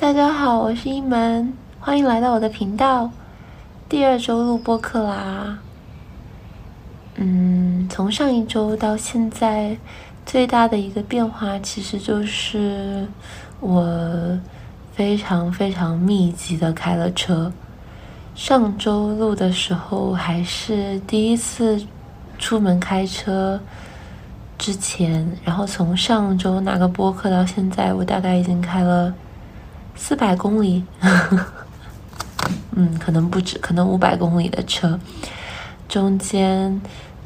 大家好，我是一门，欢迎来到我的频道。第二周录播课啦。嗯，从上一周到现在，最大的一个变化其实就是我非常非常密集的开了车。上周录的时候还是第一次出门开车之前，然后从上周拿个播客到现在，我大概已经开了。四百公里，嗯，可能不止，可能五百公里的车，中间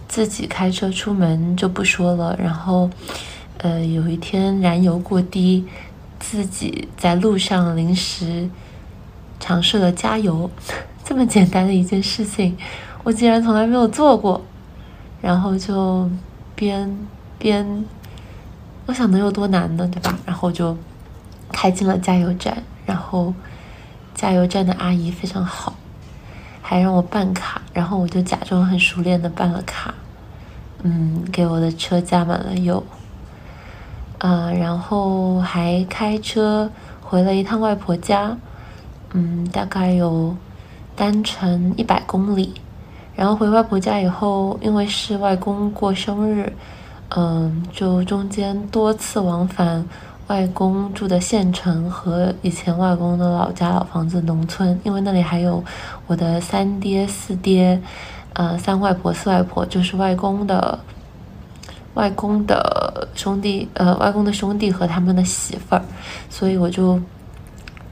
自己开车出门就不说了。然后，呃，有一天燃油过低，自己在路上临时尝试了加油，这么简单的一件事情，我竟然从来没有做过。然后就边边，我想能有多难呢，对吧？然后就。开进了加油站，然后加油站的阿姨非常好，还让我办卡，然后我就假装很熟练的办了卡，嗯，给我的车加满了油，啊，然后还开车回了一趟外婆家，嗯，大概有单程一百公里，然后回外婆家以后，因为是外公过生日，嗯，就中间多次往返。外公住的县城和以前外公的老家老房子农村，因为那里还有我的三爹四爹，呃，三外婆四外婆，就是外公的外公的兄弟，呃，外公的兄弟和他们的媳妇儿，所以我就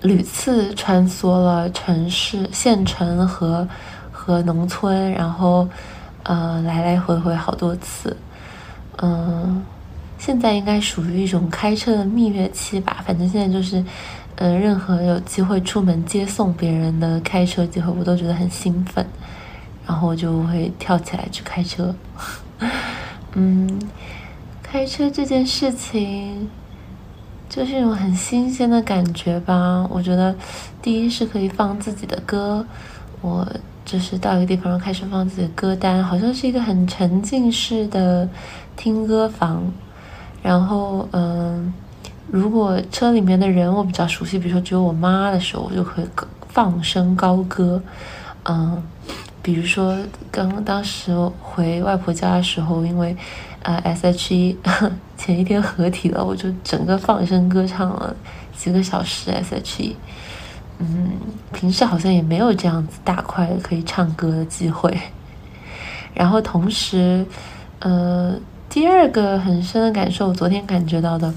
屡次穿梭了城市、县城和和农村，然后呃，来来回回好多次，嗯。现在应该属于一种开车的蜜月期吧，反正现在就是，呃，任何有机会出门接送别人的开车机会，我都觉得很兴奋，然后我就会跳起来去开车。嗯，开车这件事情就是一种很新鲜的感觉吧。我觉得第一是可以放自己的歌，我就是到一个地方开始放自己的歌单，好像是一个很沉浸式的听歌房。然后，嗯，如果车里面的人我比较熟悉，比如说只有我妈的时候，我就会放声高歌，嗯，比如说刚当时回外婆家的时候，因为呃 S.H.E 前一天合体了，我就整个放声歌唱了几个小时 S.H.E，嗯，平时好像也没有这样子大块可以唱歌的机会，然后同时，呃。第二个很深的感受，我昨天感觉到的，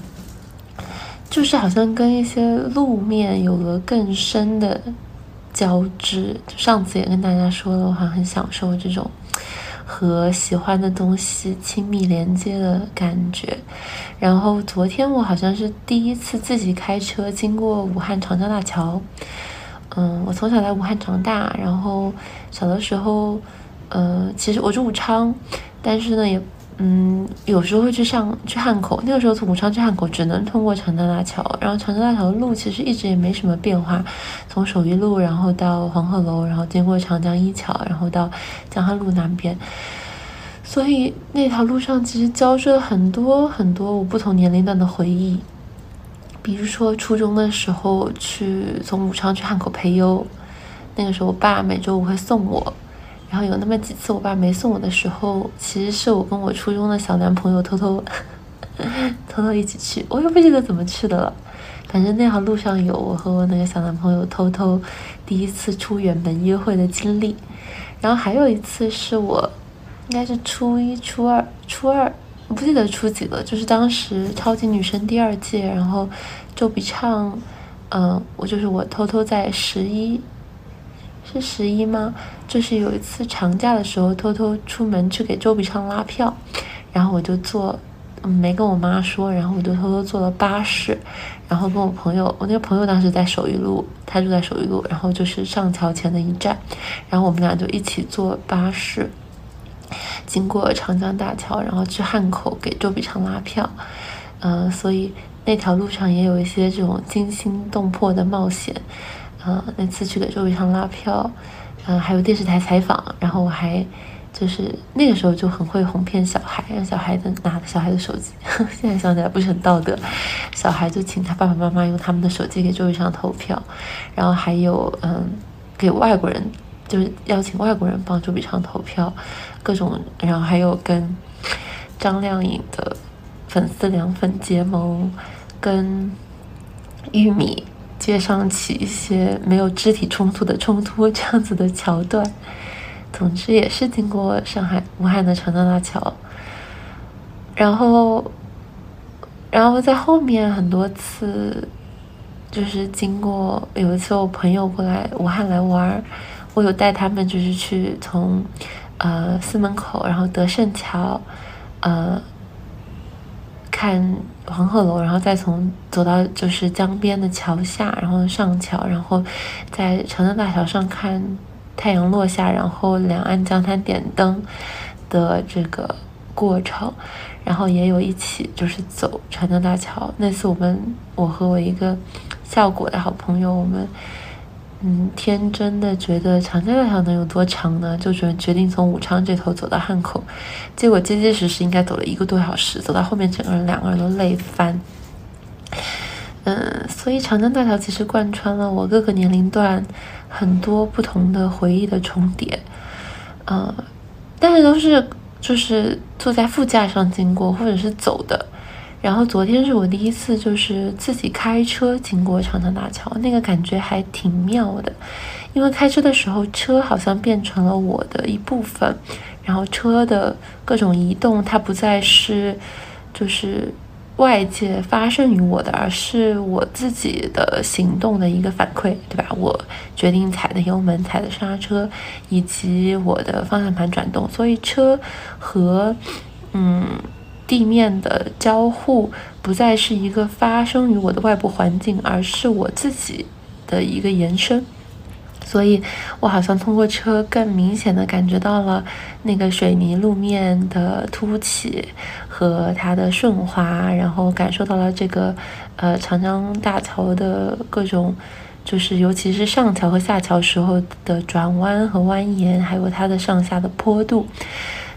就是好像跟一些路面有了更深的交织。就上次也跟大家说了，我好像很享受这种和喜欢的东西亲密连接的感觉。然后昨天我好像是第一次自己开车经过武汉长江大桥。嗯，我从小在武汉长大，然后小的时候，呃，其实我住武昌，但是呢也。嗯，有时候会去上去汉口，那个时候从武昌去汉口只能通过长江大桥，然后长江大桥的路其实一直也没什么变化，从首义路然后到黄鹤楼，然后经过长江一桥，然后到江汉路南边，所以那条路上其实交织了很多很多我不同年龄段的回忆，比如说初中的时候去从武昌去汉口培优，那个时候我爸每周五会送我。然后有那么几次，我爸没送我的时候，其实是我跟我初中的小男朋友偷偷 偷偷一起去，我也不记得怎么去的了。反正那条路上有我和我那个小男朋友偷偷第一次出远门约会的经历。然后还有一次是我应该是初一、初二、初二，不记得初几了，就是当时超级女声第二届，然后周笔畅，嗯，我就是我偷偷在十一。是十一吗？就是有一次长假的时候，偷偷出门去给周笔畅拉票，然后我就坐，没跟我妈说，然后我就偷偷坐了巴士，然后跟我朋友，我那个朋友当时在首义路，他住在首义路，然后就是上桥前的一站，然后我们俩就一起坐巴士，经过长江大桥，然后去汉口给周笔畅拉票，嗯，所以那条路上也有一些这种惊心动魄的冒险。啊，那次去给周笔畅拉票，嗯，还有电视台采访，然后我还就是那个时候就很会哄骗小孩，让小孩子拿着小孩的手机。现在想起来不是很道德，小孩就请他爸爸妈妈用他们的手机给周笔畅投票，然后还有嗯，给外国人就是邀请外国人帮周笔畅投票，各种，然后还有跟张靓颖的粉丝凉粉结盟，跟玉米接上起一些没有肢体冲突的冲突这样子的桥段。总之也是经过上海、武汉的长江大桥，然后，然后在后面很多次，就是经过有一次我朋友过来武汉来玩，我有带他们就是去从，呃司门口，然后德胜桥，呃，看黄鹤楼，然后再从走到就是江边的桥下，然后上桥，然后在长江大桥上看。太阳落下，然后两岸江滩点灯的这个过程，然后也有一起就是走长江大桥。那次我们我和我一个效果的好朋友，我们嗯天真的觉得长江大桥能有多长呢？就决决定从武昌这头走到汉口，结果结结实实应该走了一个多小时，走到后面整个人两个人都累翻。嗯，所以长江大桥其实贯穿了我各个年龄段。很多不同的回忆的重叠，呃，但是都是就是坐在副驾上经过，或者是走的。然后昨天是我第一次就是自己开车经过长江大桥，那个感觉还挺妙的。因为开车的时候，车好像变成了我的一部分，然后车的各种移动，它不再是就是。外界发生于我的，而是我自己的行动的一个反馈，对吧？我决定踩的油门、踩的刹车，以及我的方向盘转动。所以车和嗯地面的交互不再是一个发生于我的外部环境，而是我自己的一个延伸。所以我好像通过车更明显的感觉到了那个水泥路面的凸起和它的顺滑，然后感受到了这个呃长江大桥的各种，就是尤其是上桥和下桥时候的转弯和蜿蜒，还有它的上下的坡度。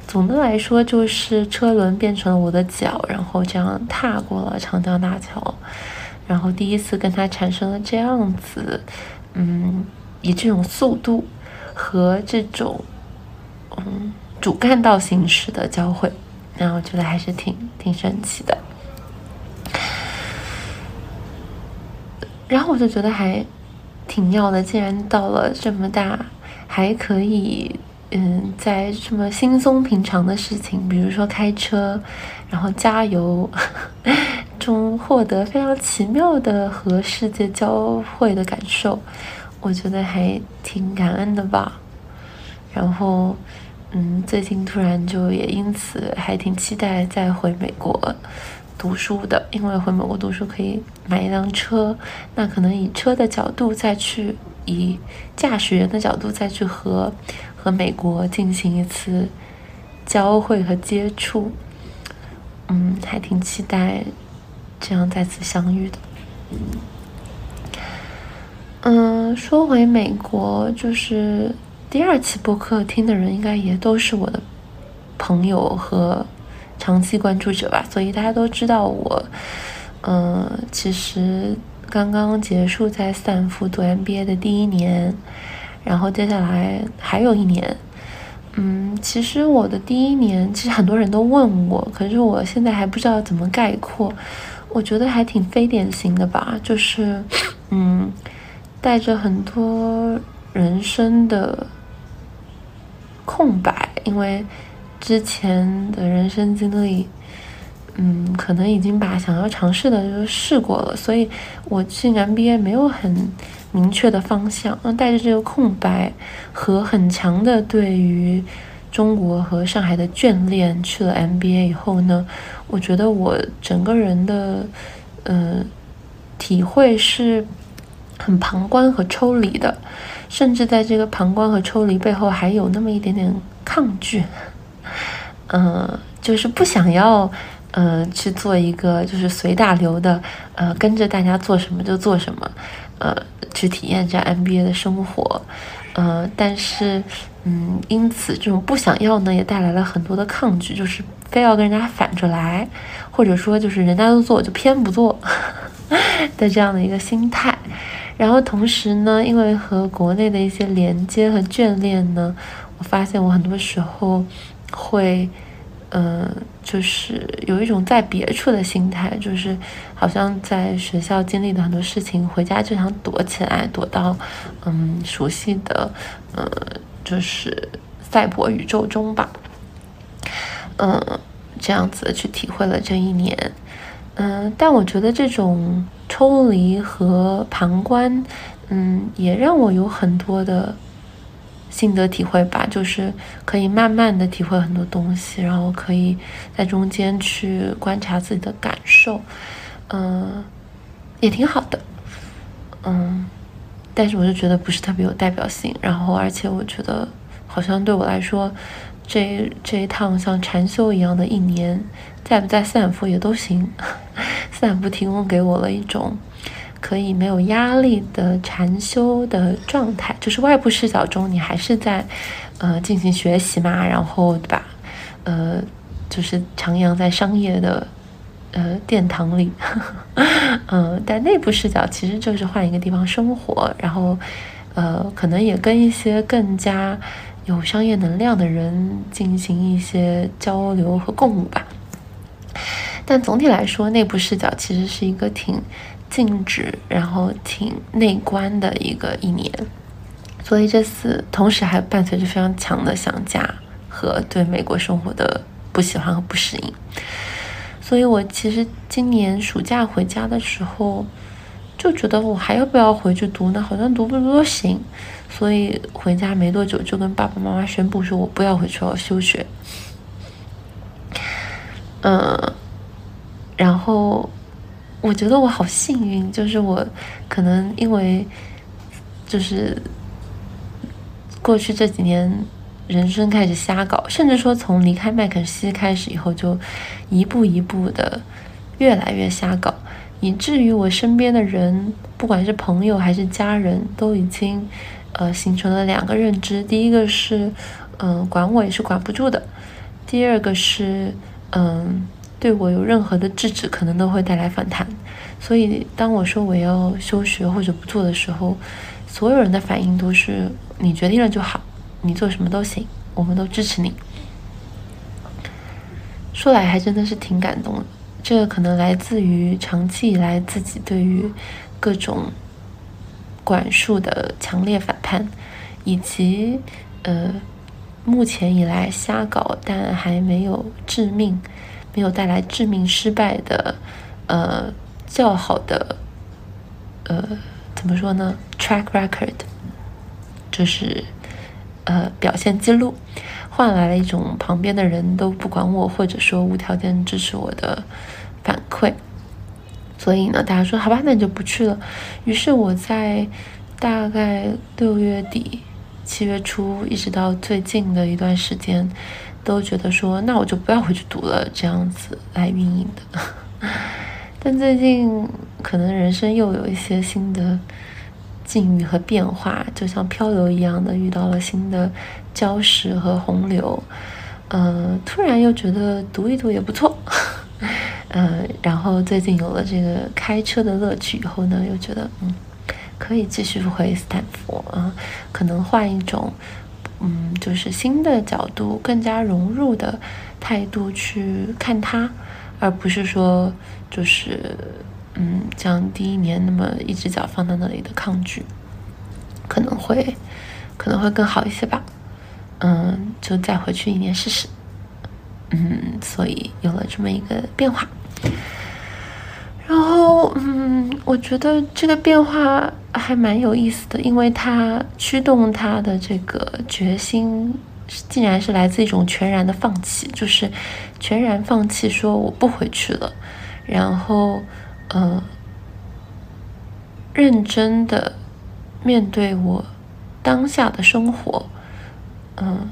总的来说，就是车轮变成了我的脚，然后这样踏过了长江大桥，然后第一次跟它产生了这样子，嗯。以这种速度和这种嗯主干道形式的交汇，那我觉得还是挺挺神奇的。然后我就觉得还挺妙的，竟然到了这么大，还可以嗯在这么轻松平常的事情，比如说开车，然后加油 中获得非常奇妙的和世界交汇的感受。我觉得还挺感恩的吧，然后，嗯，最近突然就也因此还挺期待再回美国读书的，因为回美国读书可以买一辆车，那可能以车的角度再去，以驾驶员的角度再去和和美国进行一次交汇和接触，嗯，还挺期待这样再次相遇的。嗯，说回美国，就是第二期播客听的人应该也都是我的朋友和长期关注者吧，所以大家都知道我，嗯，其实刚刚结束在斯坦福读 MBA 的第一年，然后接下来还有一年，嗯，其实我的第一年，其实很多人都问我，可是我现在还不知道怎么概括，我觉得还挺非典型的吧，就是，嗯。带着很多人生的空白，因为之前的人生经历，嗯，可能已经把想要尝试的就试过了，所以我进 MBA 没有很明确的方向。那带着这个空白和很强的对于中国和上海的眷恋，去了 MBA 以后呢，我觉得我整个人的呃体会是。很旁观和抽离的，甚至在这个旁观和抽离背后，还有那么一点点抗拒，嗯，就是不想要，嗯，去做一个就是随大流的，呃，跟着大家做什么就做什么，呃，去体验这样 MBA 的生活，呃，但是，嗯，因此这种不想要呢，也带来了很多的抗拒，就是非要跟人家反着来，或者说就是人家都做，我就偏不做 的这样的一个心态。然后同时呢，因为和国内的一些连接和眷恋呢，我发现我很多时候会。嗯，就是有一种在别处的心态，就是好像在学校经历的很多事情，回家就想躲起来，躲到嗯熟悉的嗯就是赛博宇宙中吧。嗯，这样子去体会了这一年。嗯，但我觉得这种抽离和旁观，嗯，也让我有很多的。心得体会吧，就是可以慢慢的体会很多东西，然后可以在中间去观察自己的感受，嗯，也挺好的，嗯，但是我就觉得不是特别有代表性，然后而且我觉得好像对我来说，这这一趟像禅修一样的一年，在不在斯坦福也都行，斯坦福提供给我了一种。可以没有压力的禅修的状态，就是外部视角中，你还是在，呃，进行学习嘛，然后对吧？呃，就是徜徉在商业的，呃，殿堂里，嗯，但内部视角其实就是换一个地方生活，然后，呃，可能也跟一些更加有商业能量的人进行一些交流和共舞吧。但总体来说，内部视角其实是一个挺。静止，然后挺内观的一个一年，所以这次同时还伴随着非常强的想家和对美国生活的不喜欢和不适应。所以我其实今年暑假回家的时候，就觉得我还要不要回去读呢？好像读不读都行。所以回家没多久就跟爸爸妈妈宣布说，我不要回去，了休学。嗯，然后。我觉得我好幸运，就是我可能因为就是过去这几年人生开始瞎搞，甚至说从离开麦肯锡开始以后，就一步一步的越来越瞎搞，以至于我身边的人，不管是朋友还是家人，都已经呃形成了两个认知：第一个是嗯管我也是管不住的；第二个是嗯。对我有任何的制止，可能都会带来反弹。所以，当我说我要休学或者不做的时候，所有人的反应都是“你决定了就好，你做什么都行，我们都支持你。”说来还真的是挺感动的。这可能来自于长期以来自己对于各种管束的强烈反叛，以及呃目前以来瞎搞但还没有致命。没有带来致命失败的，呃，较好的，呃，怎么说呢？track record，就是呃表现记录，换来了一种旁边的人都不管我，或者说无条件支持我的反馈。所以呢，大家说好吧，那你就不去了。于是我在大概六月底、七月初，一直到最近的一段时间。都觉得说，那我就不要回去读了，这样子来运营的。但最近可能人生又有一些新的境遇和变化，就像漂流一样的遇到了新的礁石和洪流。嗯，突然又觉得读一读也不错。嗯，然后最近有了这个开车的乐趣以后呢，又觉得嗯，可以继续回斯坦福啊，可能换一种。嗯，就是新的角度，更加融入的态度去看它，而不是说就是嗯，像第一年那么一只脚放在那里的抗拒，可能会可能会更好一些吧。嗯，就再回去一年试试。嗯，所以有了这么一个变化。然后，嗯，我觉得这个变化还蛮有意思的，因为它驱动他的这个决心，竟然是来自一种全然的放弃，就是全然放弃，说我不回去了，然后，嗯，认真的面对我当下的生活，嗯，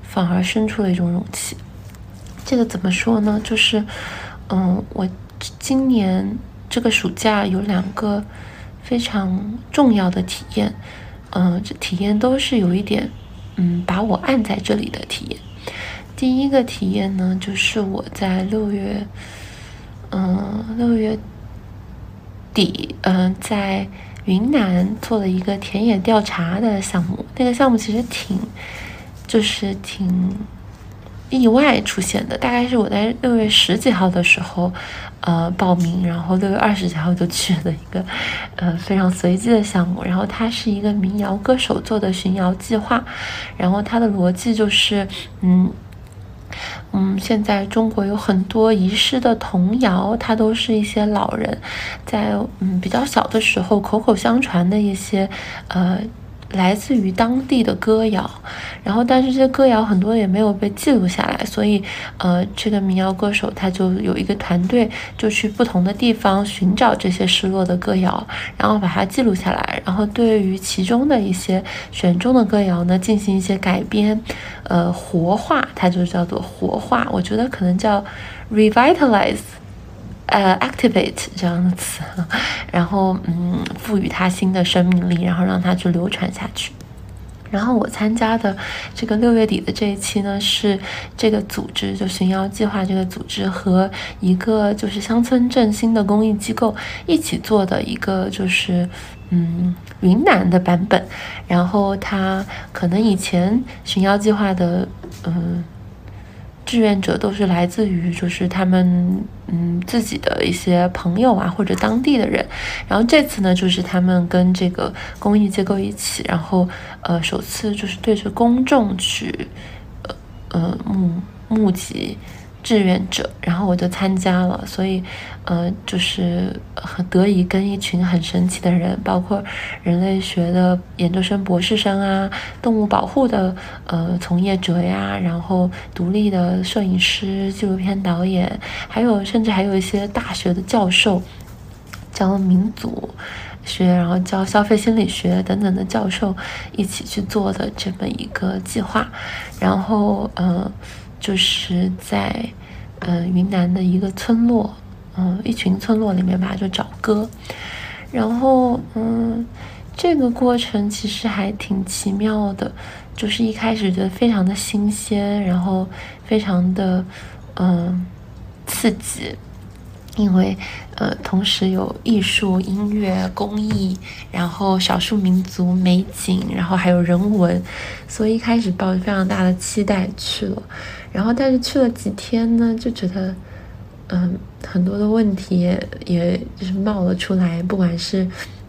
反而生出了一种勇气。这个怎么说呢？就是，嗯，我。今年这个暑假有两个非常重要的体验，嗯，这体验都是有一点，嗯，把我按在这里的体验。第一个体验呢，就是我在六月，嗯，六月底，嗯，在云南做了一个田野调查的项目。那个项目其实挺，就是挺。意外出现的，大概是我在六月十几号的时候，呃，报名，然后六月二十几号就去了一个，呃，非常随机的项目。然后它是一个民谣歌手做的巡谣计划，然后它的逻辑就是，嗯，嗯，现在中国有很多遗失的童谣，它都是一些老人在嗯比较小的时候口口相传的一些，呃。来自于当地的歌谣，然后但是这些歌谣很多也没有被记录下来，所以呃，这个民谣歌手他就有一个团队，就去不同的地方寻找这些失落的歌谣，然后把它记录下来，然后对于其中的一些选中的歌谣呢进行一些改编，呃，活化，它就叫做活化，我觉得可能叫 revitalize。呃，activate 这样的词，然后嗯，赋予它新的生命力，然后让它去流传下去。然后我参加的这个六月底的这一期呢，是这个组织就寻谣计划这个组织和一个就是乡村振兴的公益机构一起做的一个就是嗯云南的版本。然后它可能以前寻谣计划的嗯。志愿者都是来自于，就是他们嗯自己的一些朋友啊，或者当地的人。然后这次呢，就是他们跟这个公益机构一起，然后呃首次就是对着公众去呃呃募募集。志愿者，然后我就参加了，所以，呃，就是很得以跟一群很神奇的人，包括人类学的研究生、博士生啊，动物保护的呃从业者呀，然后独立的摄影师、纪录片导演，还有甚至还有一些大学的教授，教民族学，然后教消费心理学等等的教授一起去做的这么一个计划，然后，呃。就是在，嗯，云南的一个村落，嗯，一群村落里面吧，就找歌，然后，嗯，这个过程其实还挺奇妙的，就是一开始觉得非常的新鲜，然后非常的，嗯，刺激。因为，呃，同时有艺术、音乐、工艺，然后少数民族美景，然后还有人文，所以一开始抱着非常大的期待去了。然后，但是去了几天呢，就觉得，嗯，很多的问题也也就是冒了出来，不管是，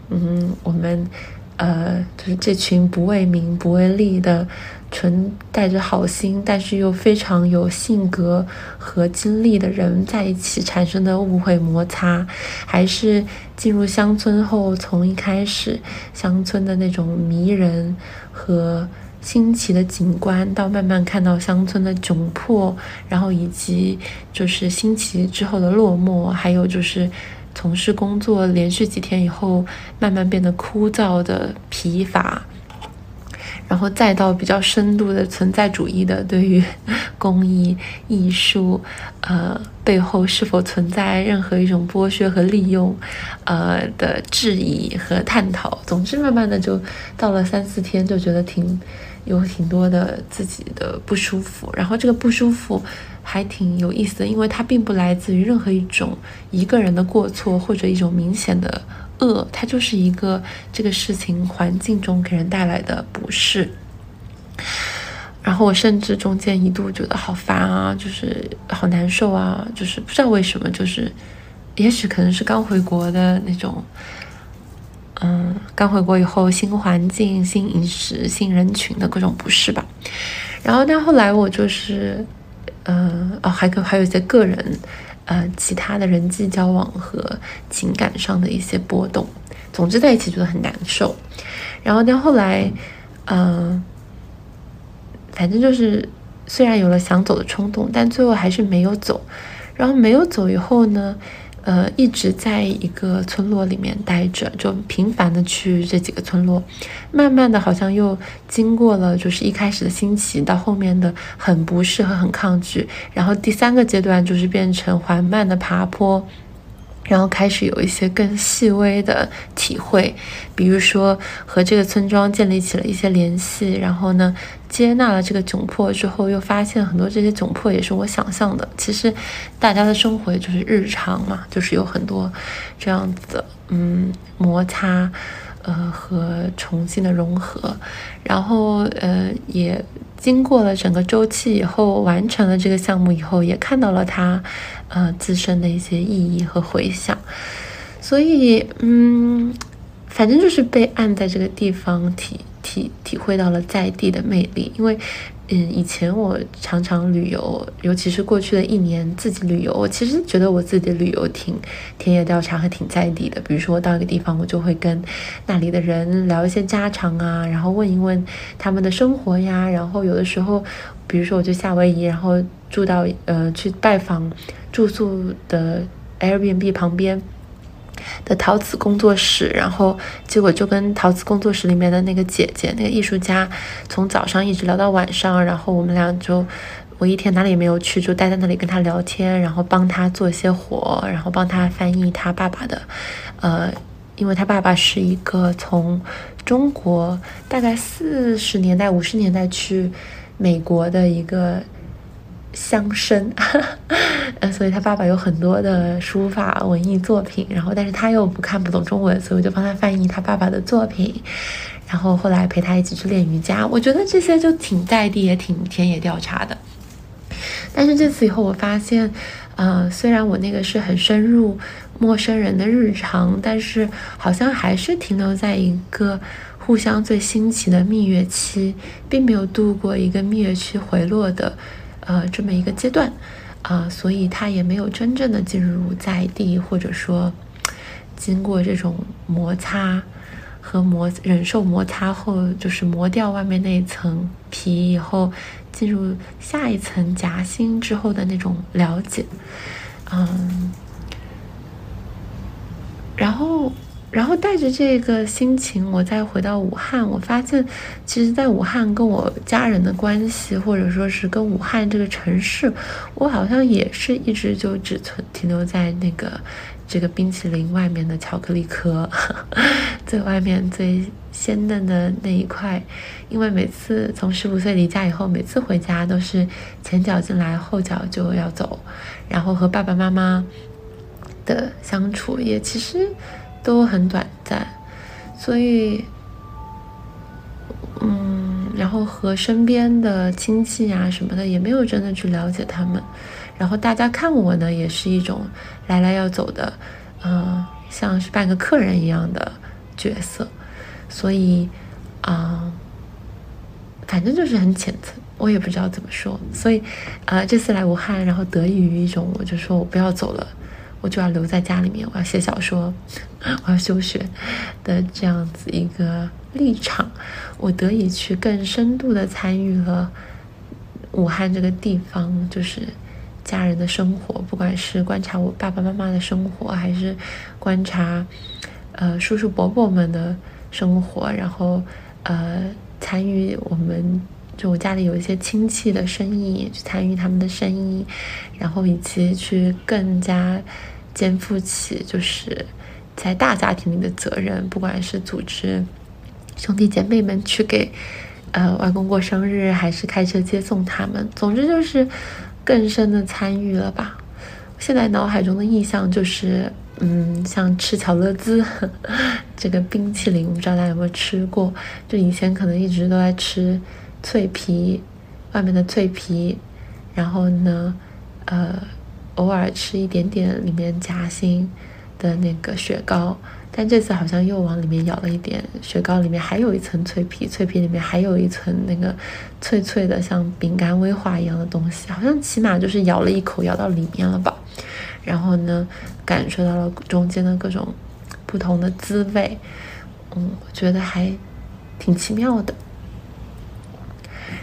嗯，我们，呃，就是这群不为名、不为利的。纯带着好心，但是又非常有性格和经历的人在一起产生的误会摩擦，还是进入乡村后，从一开始乡村的那种迷人和新奇的景观，到慢慢看到乡村的窘迫，然后以及就是新奇之后的落寞，还有就是从事工作连续几天以后，慢慢变得枯燥的疲乏。然后再到比较深度的存在主义的对于 工艺艺术，呃背后是否存在任何一种剥削和利用，呃的质疑和探讨。总之，慢慢的就到了三四天，就觉得挺有挺多的自己的不舒服。然后这个不舒服还挺有意思的，因为它并不来自于任何一种一个人的过错或者一种明显的。恶，它就是一个这个事情环境中给人带来的不适。然后我甚至中间一度觉得好烦啊，就是好难受啊，就是不知道为什么，就是也许可能是刚回国的那种，嗯，刚回国以后新环境、新饮食、新人群的各种不适吧。然后但后来我就是，嗯，哦，还可还有一些个人。呃，其他的人际交往和情感上的一些波动，总之在一起觉得很难受。然后到后来，嗯，反正就是虽然有了想走的冲动，但最后还是没有走。然后没有走以后呢？呃，一直在一个村落里面待着，就频繁的去这几个村落，慢慢的好像又经过了，就是一开始的新奇，到后面的很不适和很抗拒，然后第三个阶段就是变成缓慢的爬坡，然后开始有一些更细微的体会，比如说和这个村庄建立起了一些联系，然后呢，接纳了这个窘迫之后，又发现很多这些窘迫也是我想象的。其实大家的生活就是日常嘛，就是有很多这样子的嗯摩擦，呃和重新的融合，然后呃也。经过了整个周期以后，完成了这个项目以后，也看到了它，呃，自身的一些意义和回响。所以，嗯，反正就是被按在这个地方体体体会到了在地的魅力，因为。嗯，以前我常常旅游，尤其是过去的一年自己旅游，我其实觉得我自己的旅游挺田野调查和挺在地的。比如说，我到一个地方，我就会跟那里的人聊一些家常啊，然后问一问他们的生活呀。然后有的时候，比如说我去夏威夷，然后住到呃去拜访住宿的 Airbnb 旁边。的陶瓷工作室，然后结果就跟陶瓷工作室里面的那个姐姐，那个艺术家，从早上一直聊到晚上，然后我们俩就，我一天哪里也没有去，就待在那里跟他聊天，然后帮他做一些活，然后帮他翻译他爸爸的，呃，因为他爸爸是一个从中国大概四十年代、五十年代去美国的一个。乡绅，呃，所以他爸爸有很多的书法文艺作品，然后但是他又不看不懂中文，所以我就帮他翻译他爸爸的作品，然后后来陪他一起去练瑜伽，我觉得这些就挺在地，也挺田野调查的。但是这次以后，我发现，呃，虽然我那个是很深入陌生人的日常，但是好像还是停留在一个互相最新奇的蜜月期，并没有度过一个蜜月期回落的。呃，这么一个阶段，啊，所以他也没有真正的进入在地，或者说，经过这种摩擦和磨忍受摩擦后，就是磨掉外面那一层皮以后，进入下一层夹心之后的那种了解，嗯，然后。然后带着这个心情，我再回到武汉，我发现，其实，在武汉跟我家人的关系，或者说是跟武汉这个城市，我好像也是一直就只存停留在那个这个冰淇淋外面的巧克力壳，最外面最鲜嫩的那一块。因为每次从十五岁离家以后，每次回家都是前脚进来，后脚就要走，然后和爸爸妈妈的相处也其实。都很短暂，所以，嗯，然后和身边的亲戚啊什么的也没有真的去了解他们，然后大家看我呢也是一种来来要走的，嗯，像是半个客人一样的角色，所以啊，反正就是很浅层，我也不知道怎么说，所以啊，这次来武汉，然后得益于一种，我就说我不要走了。我就要留在家里面，我要写小说，我要休学的这样子一个立场，我得以去更深度的参与了武汉这个地方，就是家人的生活，不管是观察我爸爸妈妈的生活，还是观察呃叔叔伯伯们的生活，然后呃参与我们就我家里有一些亲戚的生意，去参与他们的生意，然后以及去更加。肩负起就是在大家庭里的责任，不管是组织兄弟姐妹们去给呃外公过生日，还是开车接送他们，总之就是更深的参与了吧。现在脑海中的印象就是，嗯，像吃巧乐兹这个冰淇淋，我不知道大家有没有吃过？就以前可能一直都在吃脆皮，外面的脆皮，然后呢，呃。偶尔吃一点点里面夹心的那个雪糕，但这次好像又往里面咬了一点。雪糕里面还有一层脆皮，脆皮里面还有一层那个脆脆的像饼干威化一样的东西，好像起码就是咬了一口，咬到里面了吧。然后呢，感受到了中间的各种不同的滋味，嗯，我觉得还挺奇妙的。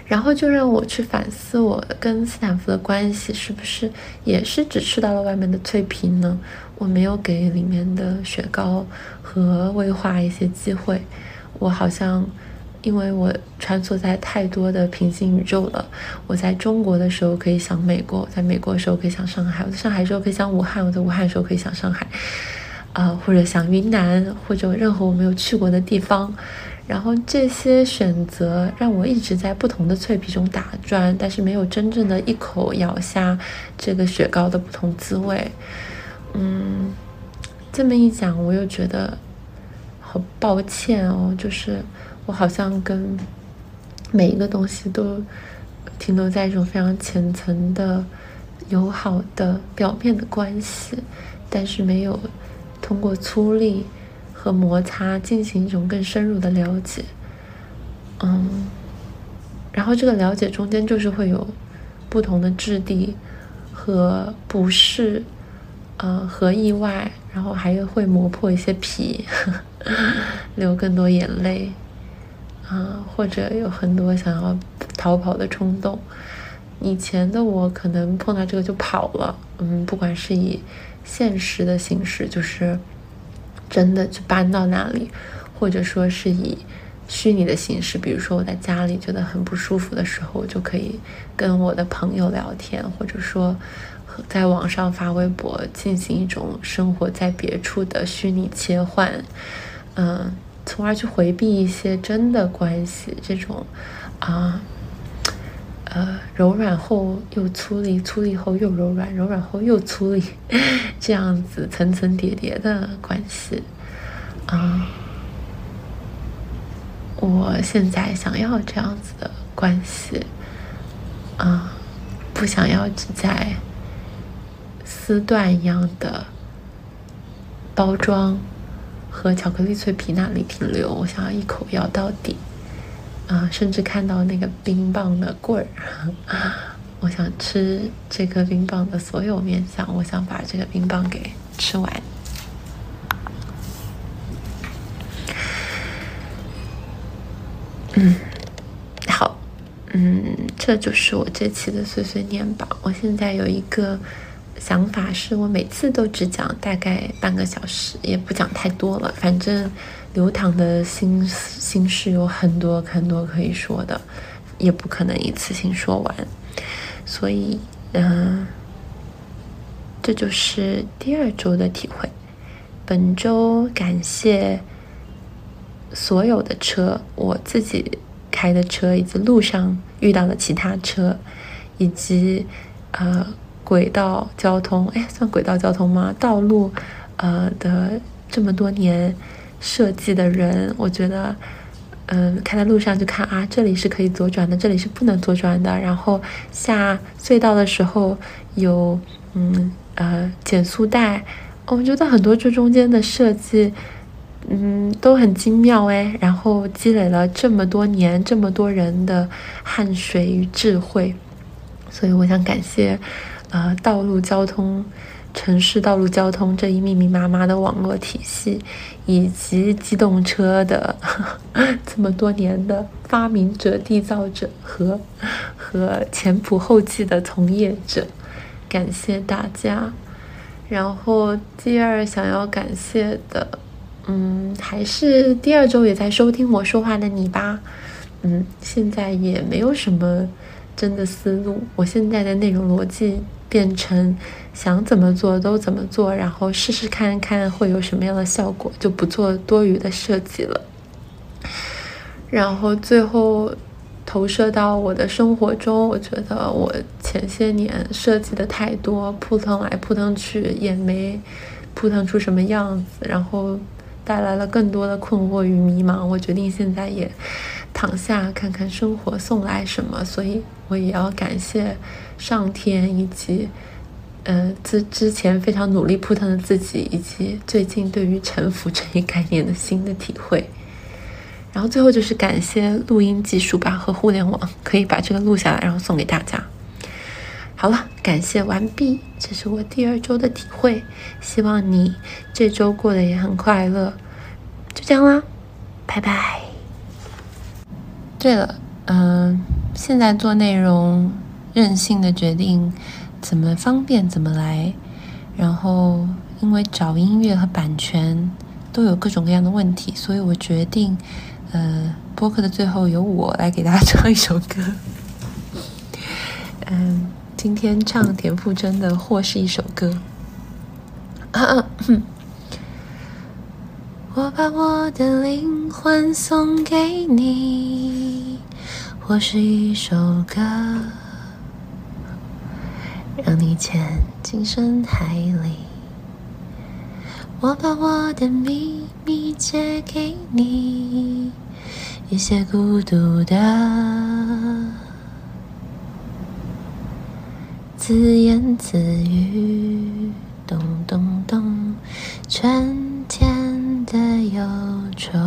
然后就让我去反思，我跟斯坦福的关系是不是也是只吃到了外面的脆皮呢？我没有给里面的雪糕和威化一些机会。我好像因为我穿梭在太多的平行宇宙了。我在中国的时候可以想美国，在美国的时候可以想上海，我在上海的时候可以想武汉，我在武汉的时候可以想上海，啊，或者想云南，或者任何我没有去过的地方。然后这些选择让我一直在不同的脆皮中打转，但是没有真正的一口咬下这个雪糕的不同滋味。嗯，这么一讲，我又觉得好抱歉哦，就是。我好像跟每一个东西都停留在一种非常浅层的、友好的表面的关系，但是没有通过粗粝和摩擦进行一种更深入的了解。嗯，然后这个了解中间就是会有不同的质地和不适，呃，和意外，然后还会磨破一些皮，流更多眼泪。啊，或者有很多想要逃跑的冲动。以前的我可能碰到这个就跑了，嗯，不管是以现实的形式，就是真的去搬到那里，或者说是以虚拟的形式，比如说我在家里觉得很不舒服的时候，我就可以跟我的朋友聊天，或者说在网上发微博，进行一种生活在别处的虚拟切换，嗯。从而去回避一些真的关系，这种啊，呃柔软后又粗粝，粗粝后又柔软，柔软后又粗粝，这样子层层叠叠的关系啊。我现在想要这样子的关系啊，不想要只在丝缎一样的包装。和巧克力脆皮那里停留，我想要一口咬到底，啊，甚至看到那个冰棒的棍儿，我想吃这个冰棒的所有面相，我想把这个冰棒给吃完。嗯，好，嗯，这就是我这期的碎碎念吧。我现在有一个。想法是我每次都只讲大概半个小时，也不讲太多了。反正流淌的心心事有很多很多可以说的，也不可能一次性说完。所以，嗯，这就是第二周的体会。本周感谢所有的车，我自己开的车，以及路上遇到的其他车，以及呃。轨道交通，哎，算轨道交通吗？道路，呃的这么多年设计的人，我觉得，嗯，开在路上就看啊，这里是可以左转的，这里是不能左转的。然后下隧道的时候有，嗯呃减速带，我觉得很多这中间的设计，嗯都很精妙哎。然后积累了这么多年这么多人的汗水与智慧，所以我想感谢。呃，道路交通、城市道路交通这一密密麻麻的网络体系，以及机动车的 这么多年的发明者、缔造者和和前仆后继的从业者，感谢大家。然后第二想要感谢的，嗯，还是第二周也在收听我说话的你吧。嗯，现在也没有什么真的思路，我现在的内容逻辑。变成想怎么做都怎么做，然后试试看看会有什么样的效果，就不做多余的设计了。然后最后投射到我的生活中，我觉得我前些年设计的太多，扑腾来扑腾去也没扑腾出什么样子，然后带来了更多的困惑与迷茫。我决定现在也躺下看看生活送来什么，所以我也要感谢。上天以及，呃，之之前非常努力扑腾的自己，以及最近对于臣服这一概念的新的体会，然后最后就是感谢录音技术吧和互联网，可以把这个录下来，然后送给大家。好了，感谢完毕，这是我第二周的体会，希望你这周过得也很快乐。就这样啦，拜拜。对了，嗯，现在做内容。任性的决定怎么方便怎么来，然后因为找音乐和版权都有各种各样的问题，所以我决定呃，播客的最后由我来给大家唱一首歌。嗯，今天唱田馥甄的《或是一首歌》。我把我的灵魂送给你，或是一首歌，让你潜进深海里。我把我的秘密借给你，一些孤独的自言自语，咚咚咚，春天的忧愁，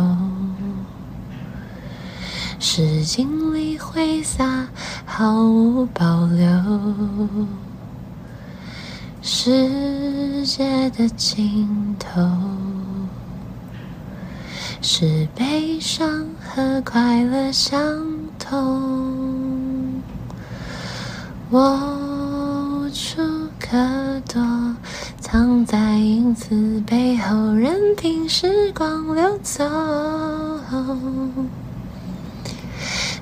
诗经里挥洒，毫无保留。世界的尽头是悲伤和快乐相同，我无处可躲，藏在影子背后，任凭时光流走，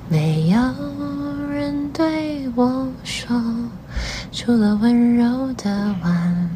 没有人对我说。除了温柔的晚。